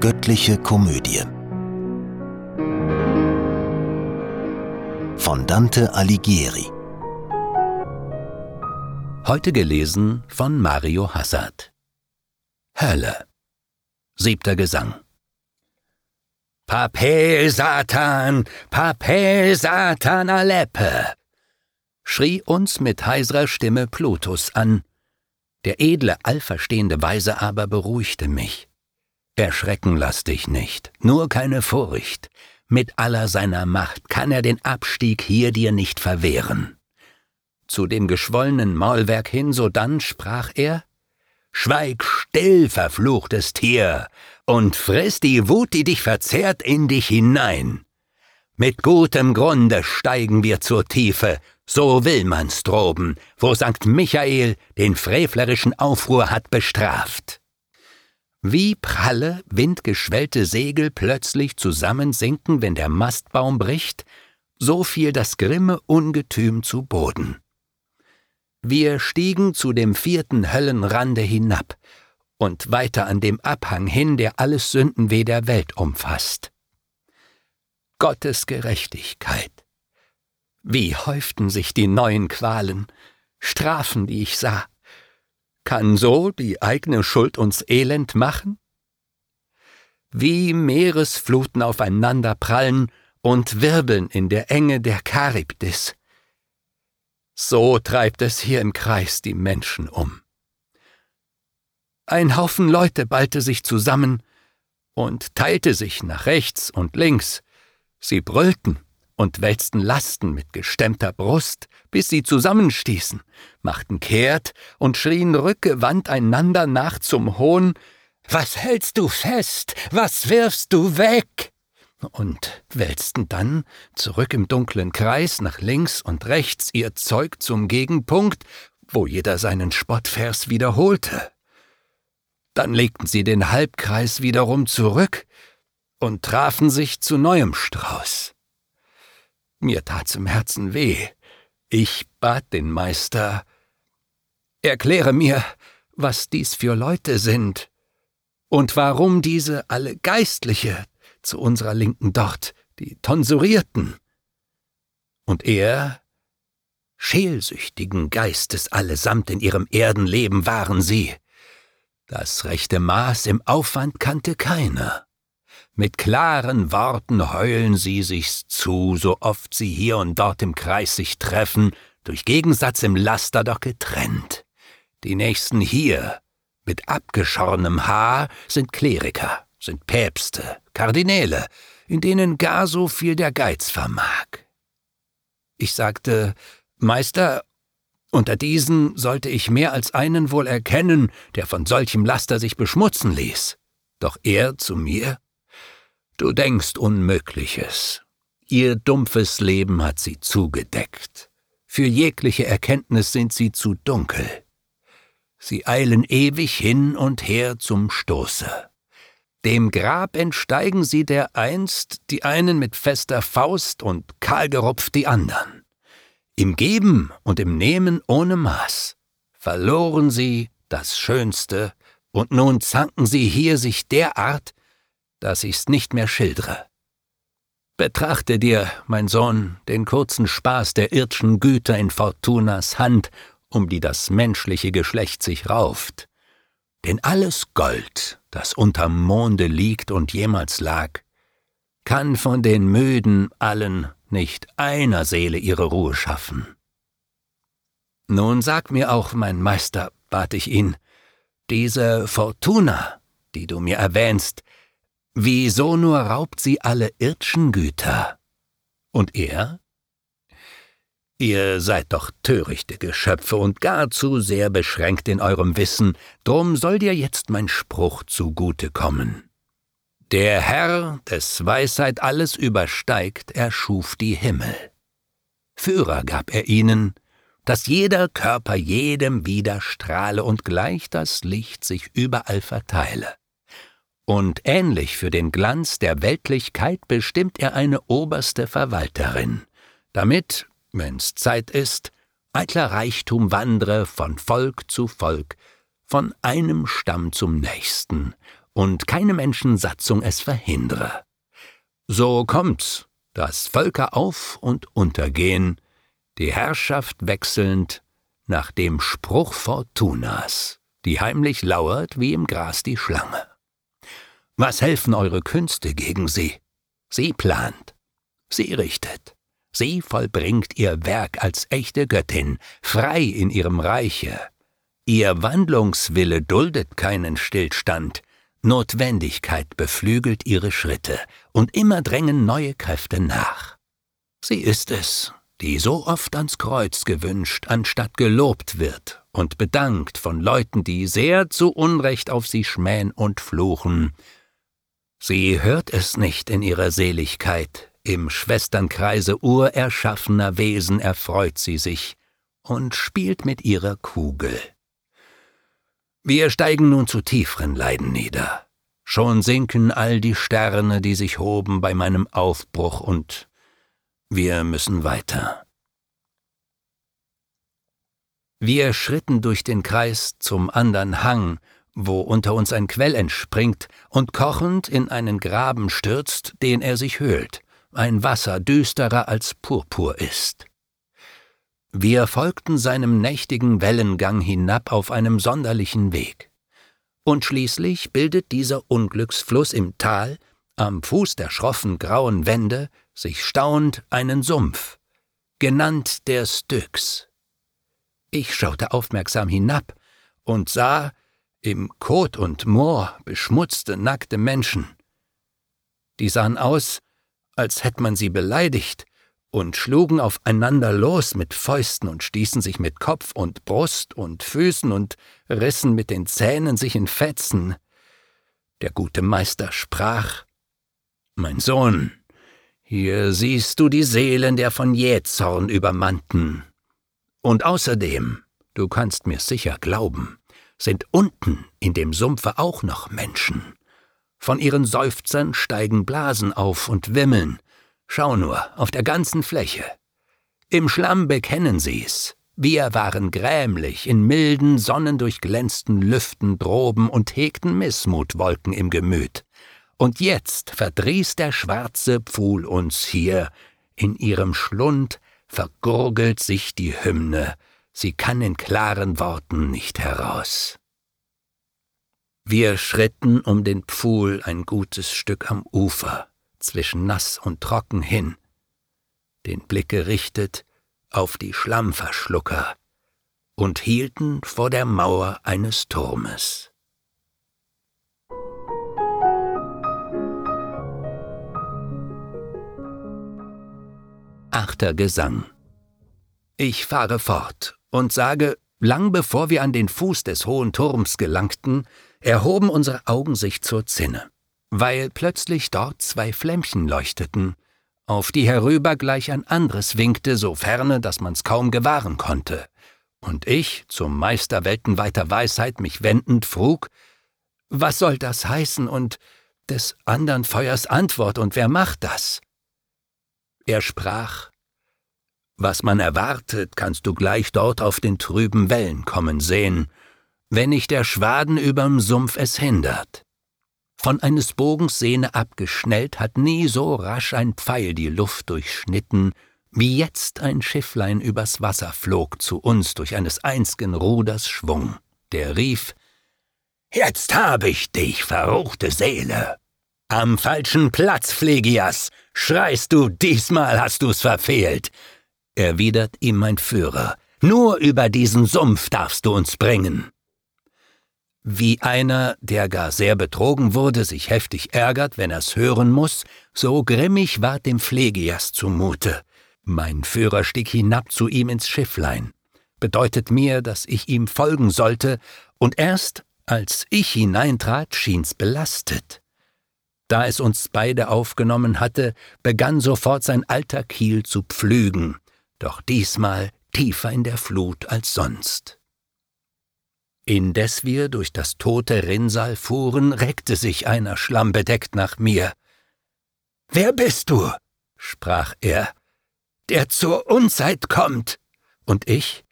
Göttliche Komödie. Von Dante Alighieri. Heute gelesen von Mario Hassad. Hölle. Siebter Gesang. Papel Satan, Papel Satan Aleppe, schrie uns mit heiserer Stimme Plutus an. Der edle, allverstehende Weise aber beruhigte mich. Erschrecken lass dich nicht, nur keine Furcht. Mit aller seiner Macht kann er den Abstieg hier dir nicht verwehren. Zu dem geschwollenen Maulwerk hin sodann sprach er, Schweig still, verfluchtes Tier, und friss die Wut, die dich verzehrt, in dich hinein. Mit gutem Grunde steigen wir zur Tiefe, so will man's droben, wo Sankt Michael den frevlerischen Aufruhr hat bestraft. Wie pralle, windgeschwellte Segel plötzlich zusammensinken, wenn der Mastbaum bricht, so fiel das grimme Ungetüm zu Boden. Wir stiegen zu dem vierten Höllenrande hinab und weiter an dem Abhang hin, der alles Sündenweh der Welt umfasst. Gottes Gerechtigkeit. Wie häuften sich die neuen Qualen, Strafen, die ich sah. Kann so die eigene Schuld uns elend machen? Wie Meeresfluten aufeinander prallen und wirbeln in der Enge der Charybdis. So treibt es hier im Kreis die Menschen um. Ein Haufen Leute ballte sich zusammen und teilte sich nach rechts und links. Sie brüllten und wälzten Lasten mit gestemmter Brust, bis sie zusammenstießen, machten kehrt und schrien rückgewandt einander nach zum Hohn Was hältst du fest? Was wirfst du weg? und wälzten dann zurück im dunklen Kreis nach links und rechts ihr Zeug zum Gegenpunkt, wo jeder seinen Spottvers wiederholte. Dann legten sie den Halbkreis wiederum zurück und trafen sich zu neuem Strauß. Mir tat's im Herzen weh. Ich bat den Meister, erkläre mir, was dies für Leute sind und warum diese alle Geistliche zu unserer Linken dort, die Tonsurierten. Und er, scheelsüchtigen Geistes allesamt in ihrem Erdenleben waren sie. Das rechte Maß im Aufwand kannte keiner. Mit klaren Worten heulen sie sich's zu, so oft sie hier und dort im Kreis sich treffen, durch Gegensatz im Laster doch getrennt. Die Nächsten hier, mit abgeschornem Haar, sind Kleriker, sind Päpste, Kardinäle, in denen gar so viel der Geiz vermag. Ich sagte, Meister, unter diesen sollte ich mehr als einen wohl erkennen, der von solchem Laster sich beschmutzen ließ. Doch er zu mir, Du denkst Unmögliches. Ihr dumpfes Leben hat sie zugedeckt. Für jegliche Erkenntnis sind sie zu dunkel. Sie eilen ewig hin und her zum Stoße. Dem Grab entsteigen sie dereinst, die einen mit fester Faust und kahlgerupft die andern. Im Geben und im Nehmen ohne Maß verloren sie das Schönste, und nun zanken sie hier sich derart, dass ich's nicht mehr schildre. Betrachte dir, mein Sohn, den kurzen Spaß der irdschen Güter in Fortunas Hand, um die das menschliche Geschlecht sich rauft. Denn alles Gold, das unterm Monde liegt und jemals lag, kann von den Müden allen nicht einer Seele ihre Ruhe schaffen. Nun sag mir auch, mein Meister, bat ich ihn, diese Fortuna, die du mir erwähnst, wieso nur raubt sie alle irdschen Güter? Und er? Ihr seid doch törichte Geschöpfe und gar zu sehr beschränkt in eurem Wissen, drum soll dir jetzt mein Spruch zugute kommen. Der Herr, des Weisheit alles übersteigt, erschuf die Himmel. Führer gab er ihnen, dass jeder Körper jedem widerstrahle und gleich das Licht sich überall verteile. Und ähnlich für den Glanz der Weltlichkeit bestimmt er eine oberste Verwalterin, damit, wenn's Zeit ist, eitler Reichtum wandre von Volk zu Volk, von einem Stamm zum nächsten, und keine Menschensatzung es verhindere. So kommt's, dass Völker auf und untergehen, die Herrschaft wechselnd nach dem Spruch Fortunas, die heimlich lauert wie im Gras die Schlange. Was helfen eure Künste gegen sie? Sie plant, sie richtet, sie vollbringt ihr Werk als echte Göttin, frei in ihrem Reiche. Ihr Wandlungswille duldet keinen Stillstand, Notwendigkeit beflügelt ihre Schritte, und immer drängen neue Kräfte nach. Sie ist es, die so oft ans Kreuz gewünscht, anstatt gelobt wird und bedankt von Leuten, die sehr zu Unrecht auf sie schmähen und fluchen. Sie hört es nicht in ihrer Seligkeit, im Schwesternkreise urerschaffener Wesen erfreut sie sich und spielt mit ihrer Kugel. Wir steigen nun zu tieferen Leiden nieder. Schon sinken all die Sterne, die sich hoben bei meinem Aufbruch, und wir müssen weiter. Wir schritten durch den Kreis zum andern Hang, wo unter uns ein Quell entspringt und kochend in einen Graben stürzt, den er sich höhlt, ein Wasser düsterer als Purpur ist. Wir folgten seinem nächtigen Wellengang hinab auf einem sonderlichen Weg. Und schließlich bildet dieser Unglücksfluss im Tal, am Fuß der schroffen grauen Wände, sich staunend einen Sumpf, genannt der Styx. Ich schaute aufmerksam hinab und sah im Kot und Moor beschmutzte, nackte Menschen. Die sahen aus, als hätte man sie beleidigt, und schlugen aufeinander los mit Fäusten und stießen sich mit Kopf und Brust und Füßen und rissen mit den Zähnen sich in Fetzen. Der gute Meister sprach Mein Sohn, hier siehst du die Seelen der von Jähzorn übermannten. Und außerdem, du kannst mir sicher glauben, sind unten in dem Sumpfe auch noch Menschen. Von ihren Seufzern steigen Blasen auf und wimmeln, Schau nur, auf der ganzen Fläche. Im Schlamm bekennen sie's. Wir waren grämlich in milden, sonnendurchglänzten Lüften droben und hegten Missmutwolken im Gemüt. Und jetzt verdrieß der schwarze Pfuhl uns hier. In ihrem Schlund vergurgelt sich die Hymne, sie kann in klaren Worten nicht heraus. Wir schritten um den Pfuhl ein gutes Stück am Ufer zwischen nass und trocken hin, den Blick gerichtet auf die Schlammverschlucker und hielten vor der Mauer eines Turmes. Achter Gesang Ich fahre fort und sage, lang bevor wir an den Fuß des hohen Turms gelangten, erhoben unsere Augen sich zur Zinne weil plötzlich dort zwei Flämmchen leuchteten, auf die herüber gleich ein anderes winkte, so ferne, dass man's kaum gewahren konnte. Und ich, zum Meister weltenweiter Weisheit mich wendend, frug, was soll das heißen und des andern Feuers Antwort und wer macht das? Er sprach, was man erwartet, kannst du gleich dort auf den trüben Wellen kommen sehen, wenn nicht der Schwaden überm Sumpf es hindert. Von eines Bogens Sehne abgeschnellt, hat nie so rasch ein Pfeil die Luft durchschnitten, wie jetzt ein Schifflein übers Wasser flog zu uns durch eines einz'gen Ruders Schwung. Der rief, Jetzt hab ich dich, verruchte Seele! Am falschen Platz, Pflegias! Schreist du, diesmal hast du's verfehlt! Erwidert ihm mein Führer. Nur über diesen Sumpf darfst du uns bringen. Wie einer, der gar sehr betrogen wurde, sich heftig ärgert, wenn er's hören muss, so grimmig ward dem Pflegias zumute. Mein Führer stieg hinab zu ihm ins Schifflein, bedeutet mir, dass ich ihm folgen sollte, und erst als ich hineintrat, schien's belastet. Da es uns beide aufgenommen hatte, begann sofort sein alter Kiel zu pflügen, doch diesmal tiefer in der Flut als sonst. Indes wir durch das tote Rinnsal fuhren, reckte sich einer schlammbedeckt nach mir. Wer bist du? sprach er. Der zur Unzeit kommt. Und ich?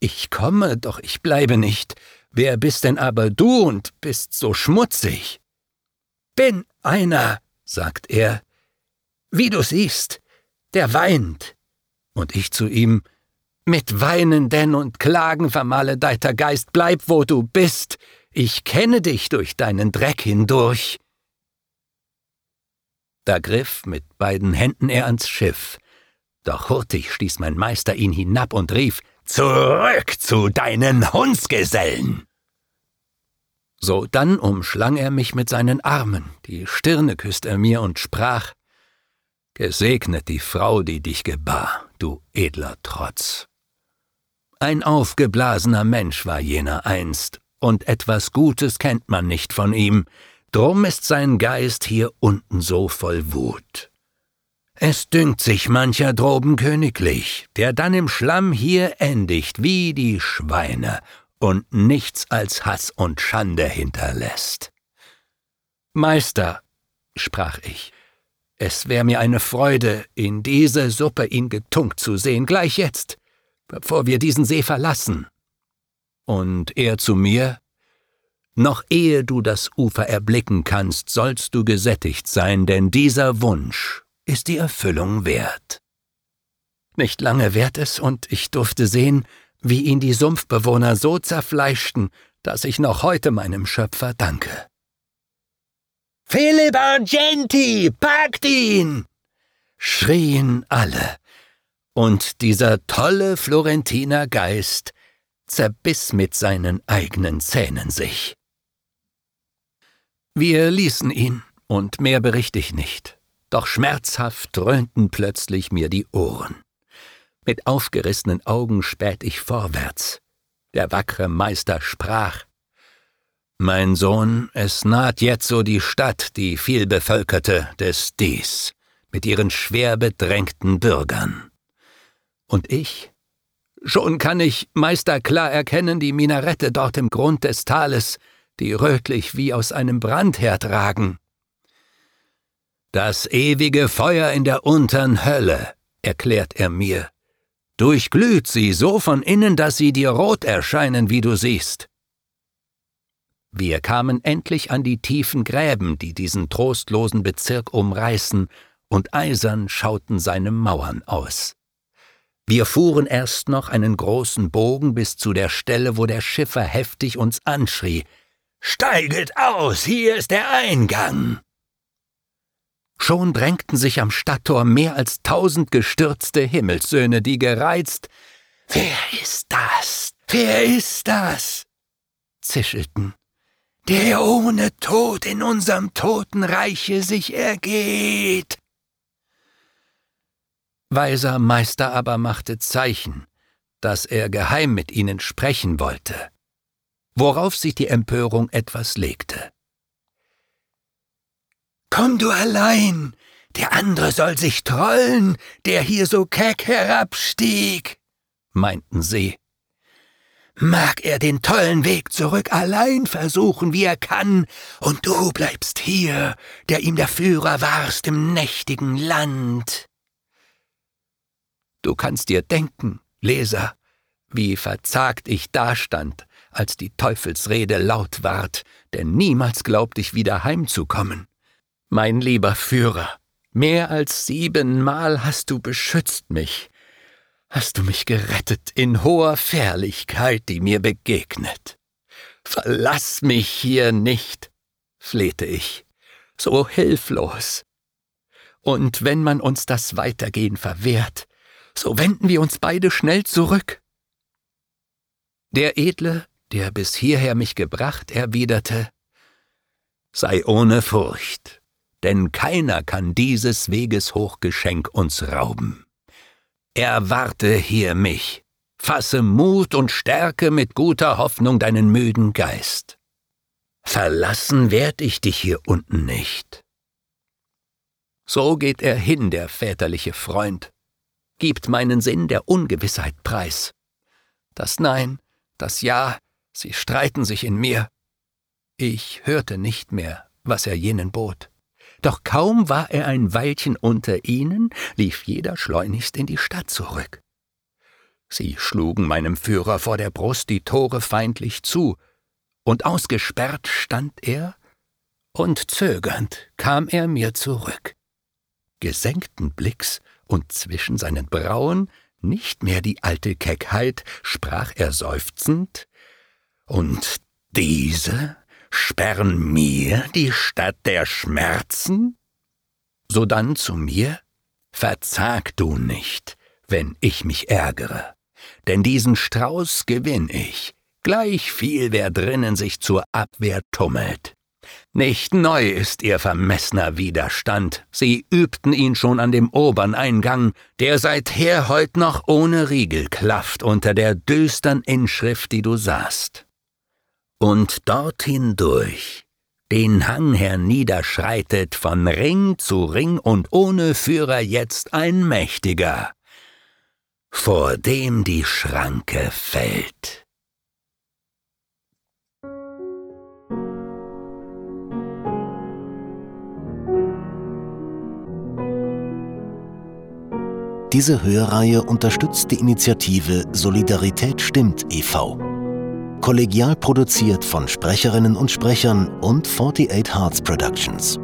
Ich komme, doch ich bleibe nicht. Wer bist denn aber du und bist so schmutzig? bin einer, sagt er, wie du siehst, der weint. Und ich zu ihm, mit weinenden und Klagen vermaledeiter Geist, bleib, wo du bist, ich kenne dich durch deinen Dreck hindurch. Da griff mit beiden Händen er ans Schiff, doch hurtig stieß mein Meister ihn hinab und rief Zurück zu deinen Hundsgesellen. So dann umschlang er mich mit seinen Armen, die Stirne küsst er mir und sprach Gesegnet die Frau, die dich gebar, du edler Trotz. Ein aufgeblasener Mensch war jener einst, und etwas Gutes kennt man nicht von ihm, drum ist sein Geist hier unten so voll Wut. Es dünkt sich mancher droben königlich, der dann im Schlamm hier endigt wie die Schweine und nichts als Hass und Schande hinterlässt. Meister, sprach ich, es wär mir eine Freude, in diese Suppe ihn getunkt zu sehen, gleich jetzt, bevor wir diesen See verlassen. Und er zu mir, noch ehe du das Ufer erblicken kannst, sollst du gesättigt sein, denn dieser Wunsch ist die Erfüllung wert. Nicht lange währt es, und ich durfte sehen, wie ihn die Sumpfbewohner so zerfleischten, dass ich noch heute meinem Schöpfer danke. Philipp Argenti, packt ihn! schrien alle, und dieser tolle Florentiner Geist zerbiss mit seinen eigenen Zähnen sich. Wir ließen ihn, und mehr bericht ich nicht, doch schmerzhaft dröhnten plötzlich mir die Ohren. Mit aufgerissenen Augen späht ich vorwärts. Der wackre Meister sprach Mein Sohn, es naht jetzo die Stadt, die vielbevölkerte des Dies, mit ihren schwer bedrängten Bürgern. Und ich? Schon kann ich Meister klar erkennen die Minarette dort im Grund des Tales, die rötlich wie aus einem Brandherd ragen. Das ewige Feuer in der untern Hölle, erklärt er mir, durchglüht sie so von innen, dass sie dir rot erscheinen, wie du siehst. Wir kamen endlich an die tiefen Gräben, die diesen trostlosen Bezirk umreißen, und eisern schauten seine Mauern aus. Wir fuhren erst noch einen großen Bogen bis zu der Stelle, wo der Schiffer heftig uns anschrie Steiget aus, hier ist der Eingang. Schon drängten sich am Stadttor mehr als tausend gestürzte Himmelssöhne, die gereizt Wer ist das? Wer ist das? zischelten. Der ohne Tod in unserem Totenreiche sich ergeht. Weiser Meister aber machte Zeichen, dass er geheim mit ihnen sprechen wollte, worauf sich die Empörung etwas legte. Komm du allein, der andere soll sich trollen, der hier so keck herabstieg, meinten sie. Mag er den tollen Weg zurück allein versuchen, wie er kann, und du bleibst hier, der ihm der Führer warst im nächtigen Land. Du kannst dir denken, Leser, wie verzagt ich dastand, als die Teufelsrede laut ward, denn niemals glaubt ich wieder heimzukommen. Mein lieber Führer, mehr als siebenmal hast du beschützt mich, hast du mich gerettet in hoher Fährlichkeit, die mir begegnet. Verlass mich hier nicht, flehte ich, so hilflos. Und wenn man uns das Weitergehen verwehrt, so wenden wir uns beide schnell zurück. Der Edle, der bis hierher mich gebracht, erwiderte Sei ohne Furcht, denn keiner kann dieses Weges Hochgeschenk uns rauben. Erwarte hier mich, fasse Mut und Stärke mit guter Hoffnung deinen müden Geist. Verlassen werd ich dich hier unten nicht. So geht er hin, der väterliche Freund, gibt meinen Sinn der Ungewissheit preis. Das Nein, das Ja, sie streiten sich in mir. Ich hörte nicht mehr, was er jenen bot. Doch kaum war er ein Weilchen unter ihnen, lief jeder schleunigst in die Stadt zurück. Sie schlugen meinem Führer vor der Brust die Tore feindlich zu, und ausgesperrt stand er und zögernd kam er mir zurück. Gesenkten Blicks und zwischen seinen Brauen nicht mehr die alte Keckheit, sprach er seufzend, und diese sperren mir die Stadt der Schmerzen? Sodann zu mir, verzag du nicht, wenn ich mich ärgere, denn diesen Strauß gewinn ich, gleich viel wer drinnen sich zur Abwehr tummelt. Nicht neu ist ihr vermessner Widerstand, sie übten ihn schon an dem obern Eingang, der seither heut noch ohne Riegel klafft unter der düstern Inschrift, die du sahst und dorthin durch den Hang herniederschreitet von Ring zu Ring und ohne Führer jetzt ein Mächtiger, vor dem die Schranke fällt. Diese Hörreihe unterstützt die Initiative Solidarität stimmt e.V kollegial produziert von Sprecherinnen und Sprechern und 48 Hearts Productions.